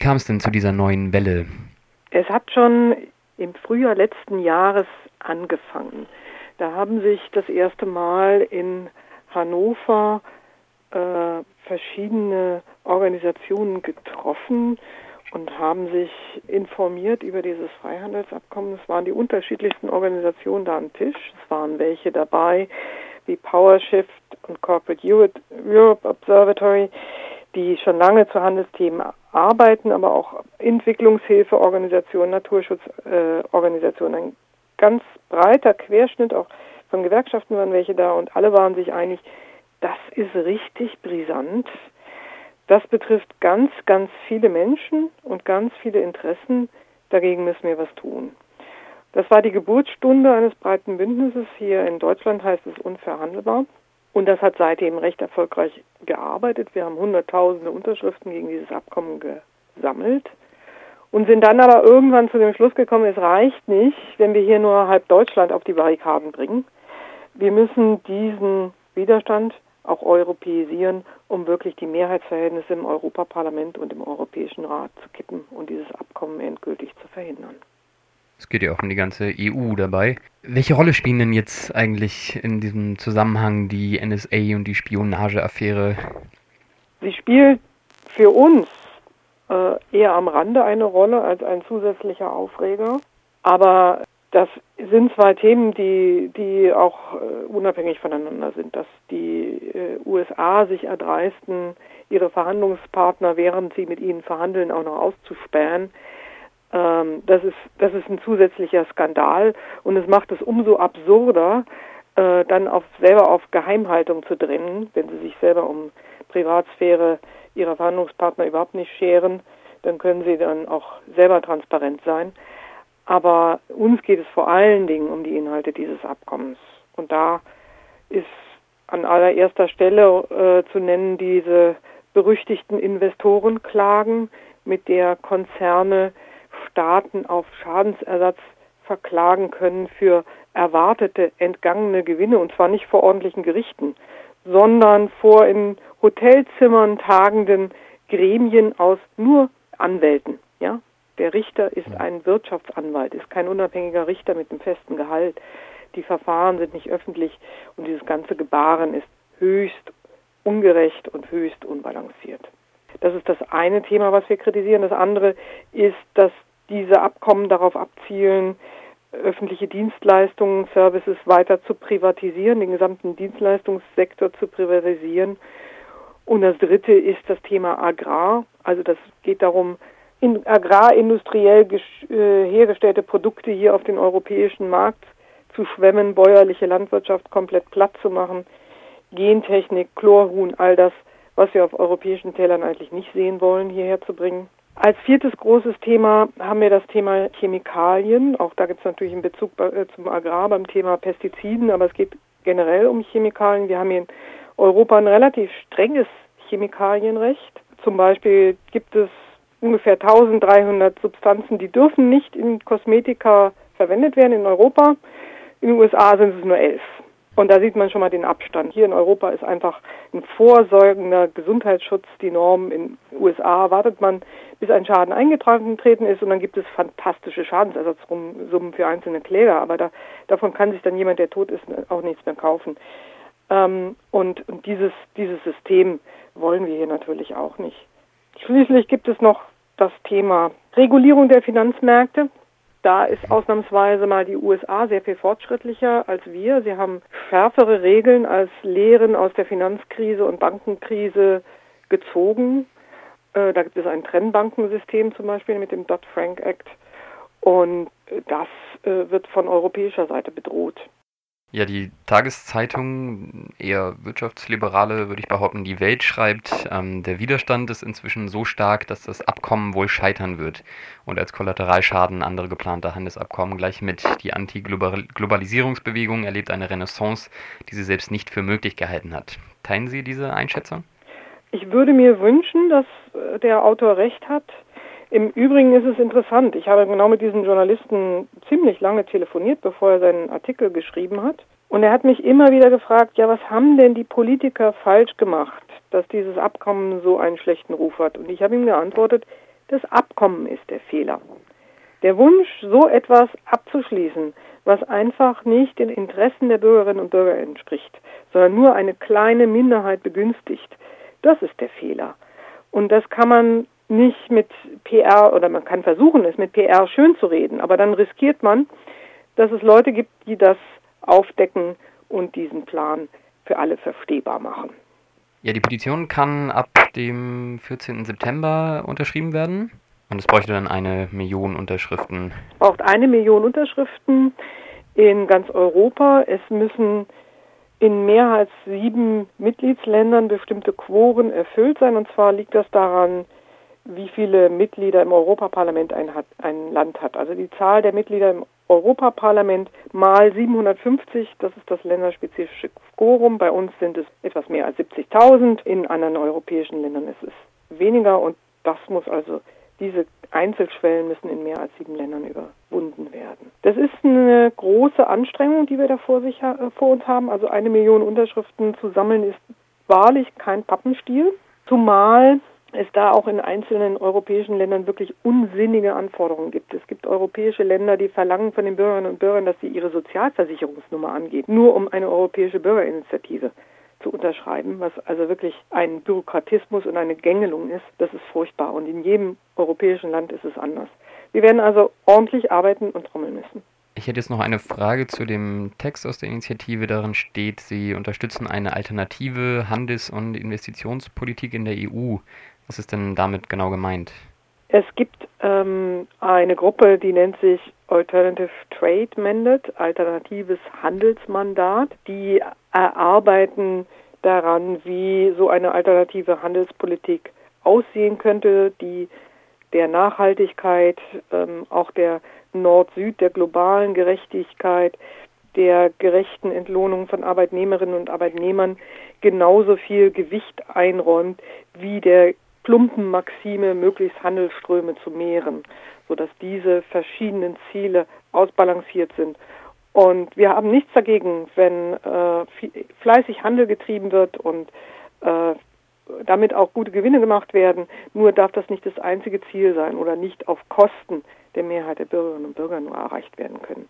kam es denn zu dieser neuen Welle? Es hat schon im Frühjahr letzten Jahres angefangen. Da haben sich das erste Mal in Hannover äh, verschiedene Organisationen getroffen und haben sich informiert über dieses Freihandelsabkommen. Es waren die unterschiedlichsten Organisationen da am Tisch. Es waren welche dabei wie PowerShift und Corporate Europe Observatory, die schon lange zu Handelsthemen arbeiten, aber auch Entwicklungshilfeorganisationen, Naturschutzorganisationen, ein ganz breiter Querschnitt, auch von Gewerkschaften waren welche da und alle waren sich einig, das ist richtig brisant. Das betrifft ganz, ganz viele Menschen und ganz viele Interessen. Dagegen müssen wir was tun. Das war die Geburtsstunde eines breiten Bündnisses. Hier in Deutschland heißt es unverhandelbar. Und das hat seitdem recht erfolgreich gearbeitet. Wir haben hunderttausende Unterschriften gegen dieses Abkommen gesammelt und sind dann aber irgendwann zu dem Schluss gekommen, es reicht nicht, wenn wir hier nur halb Deutschland auf die Barrikaden bringen. Wir müssen diesen Widerstand auch europäisieren, um wirklich die Mehrheitsverhältnisse im Europaparlament und im Europäischen Rat zu kippen und dieses Abkommen endgültig zu verhindern. Es geht ja auch um die ganze EU dabei. Welche Rolle spielen denn jetzt eigentlich in diesem Zusammenhang die NSA und die Spionageaffäre? Sie spielt für uns äh, eher am Rande eine Rolle als ein zusätzlicher Aufreger. Aber das sind zwei Themen, die, die auch äh, unabhängig voneinander sind, dass die äh, USA sich erdreisten, ihre Verhandlungspartner, während sie mit ihnen verhandeln, auch noch auszuspähen. Ähm, das, ist, das ist ein zusätzlicher Skandal und es macht es umso absurder, äh, dann auf, selber auf Geheimhaltung zu drängen, wenn sie sich selber um Privatsphäre ihrer Verhandlungspartner überhaupt nicht scheren, dann können sie dann auch selber transparent sein. Aber uns geht es vor allen Dingen um die Inhalte dieses Abkommens. Und da ist an allererster Stelle äh, zu nennen diese berüchtigten Investorenklagen, mit der Konzerne Staaten auf Schadensersatz verklagen können für erwartete entgangene Gewinne, und zwar nicht vor ordentlichen Gerichten, sondern vor in Hotelzimmern tagenden Gremien aus nur Anwälten. Ja? Der Richter ist ein Wirtschaftsanwalt, ist kein unabhängiger Richter mit einem festen Gehalt. Die Verfahren sind nicht öffentlich und dieses ganze Gebaren ist höchst ungerecht und höchst unbalanciert. Das ist das eine Thema, was wir kritisieren. Das andere ist, dass diese Abkommen darauf abzielen, öffentliche Dienstleistungen, Services weiter zu privatisieren, den gesamten Dienstleistungssektor zu privatisieren. Und das dritte ist das Thema Agrar. Also das geht darum, in agrarindustriell äh, hergestellte Produkte hier auf den europäischen Markt zu schwemmen, bäuerliche Landwirtschaft komplett platt zu machen, Gentechnik, Chlorhuhn, all das, was wir auf europäischen Tellern eigentlich nicht sehen wollen, hierher zu bringen. Als viertes großes Thema haben wir das Thema Chemikalien. Auch da gibt es natürlich einen Bezug äh, zum Agrar beim Thema Pestiziden, aber es geht generell um Chemikalien. Wir haben in Europa ein relativ strenges Chemikalienrecht. Zum Beispiel gibt es ungefähr 1300 Substanzen, die dürfen nicht in Kosmetika verwendet werden in Europa. In den USA sind es nur elf. Und da sieht man schon mal den Abstand. Hier in Europa ist einfach ein vorsorgender Gesundheitsschutz die Norm. In den USA wartet man, bis ein Schaden eingetragen treten ist und dann gibt es fantastische Schadensersatzsummen für einzelne Kläger. Aber da, davon kann sich dann jemand, der tot ist, auch nichts mehr kaufen. Ähm, und, und dieses, dieses System wollen wir hier natürlich auch nicht. Schließlich gibt es noch das Thema Regulierung der Finanzmärkte. Da ist ausnahmsweise mal die USA sehr viel fortschrittlicher als wir. Sie haben schärfere Regeln als Lehren aus der Finanzkrise und Bankenkrise gezogen. Äh, da gibt es ein Trennbankensystem zum Beispiel mit dem Dodd-Frank Act. Und das äh, wird von europäischer Seite bedroht. Ja, die Tageszeitung, eher wirtschaftsliberale, würde ich behaupten, die Welt schreibt, ähm, der Widerstand ist inzwischen so stark, dass das Abkommen wohl scheitern wird und als Kollateralschaden andere geplante Handelsabkommen gleich mit. Die Anti-Globalisierungsbewegung erlebt eine Renaissance, die sie selbst nicht für möglich gehalten hat. Teilen Sie diese Einschätzung? Ich würde mir wünschen, dass äh, der Autor recht hat. Im Übrigen ist es interessant. Ich habe genau mit diesem Journalisten ziemlich lange telefoniert, bevor er seinen Artikel geschrieben hat. Und er hat mich immer wieder gefragt, ja, was haben denn die Politiker falsch gemacht, dass dieses Abkommen so einen schlechten Ruf hat? Und ich habe ihm geantwortet, Das Abkommen ist der Fehler. Der Wunsch, so etwas abzuschließen, was einfach nicht den Interessen der Bürgerinnen und Bürger entspricht, sondern nur eine kleine Minderheit begünstigt, das ist der Fehler. Und das kann man nicht mit PR oder man kann versuchen, es mit PR schön zu reden, aber dann riskiert man, dass es Leute gibt, die das aufdecken und diesen Plan für alle verstehbar machen. Ja, die Petition kann ab dem 14. September unterschrieben werden. Und es bräuchte dann eine Million Unterschriften. Es braucht eine Million Unterschriften in ganz Europa. Es müssen in mehr als sieben Mitgliedsländern bestimmte Quoren erfüllt sein. Und zwar liegt das daran, wie viele Mitglieder im Europaparlament ein, hat, ein Land hat. Also die Zahl der Mitglieder im Europaparlament mal 750, das ist das länderspezifische Quorum. Bei uns sind es etwas mehr als 70.000. In anderen europäischen Ländern ist es weniger und das muss also diese Einzelschwellen müssen in mehr als sieben Ländern überwunden werden. Das ist eine große Anstrengung, die wir da vor, sich, äh, vor uns haben. Also eine Million Unterschriften zu sammeln ist wahrlich kein Pappenstiel, zumal es da auch in einzelnen europäischen Ländern wirklich unsinnige Anforderungen gibt. Es gibt europäische Länder, die verlangen von den Bürgerinnen und Bürgern, dass sie ihre Sozialversicherungsnummer angeben, nur um eine europäische Bürgerinitiative zu unterschreiben, was also wirklich ein Bürokratismus und eine Gängelung ist. Das ist furchtbar und in jedem europäischen Land ist es anders. Wir werden also ordentlich arbeiten und trommeln müssen. Ich hätte jetzt noch eine Frage zu dem Text aus der Initiative. Darin steht, Sie unterstützen eine alternative Handels- und Investitionspolitik in der EU. Was ist denn damit genau gemeint? Es gibt ähm, eine Gruppe, die nennt sich Alternative Trade Mandate, alternatives Handelsmandat. Die erarbeiten daran, wie so eine alternative Handelspolitik aussehen könnte, die der Nachhaltigkeit, ähm, auch der Nord-Süd, der globalen Gerechtigkeit, der gerechten Entlohnung von Arbeitnehmerinnen und Arbeitnehmern genauso viel Gewicht einräumt wie der plumpen Maxime, möglichst Handelsströme zu mehren, sodass diese verschiedenen Ziele ausbalanciert sind. Und wir haben nichts dagegen, wenn äh, fleißig Handel getrieben wird und äh, damit auch gute Gewinne gemacht werden. Nur darf das nicht das einzige Ziel sein oder nicht auf Kosten der Mehrheit der Bürgerinnen und Bürger nur erreicht werden können.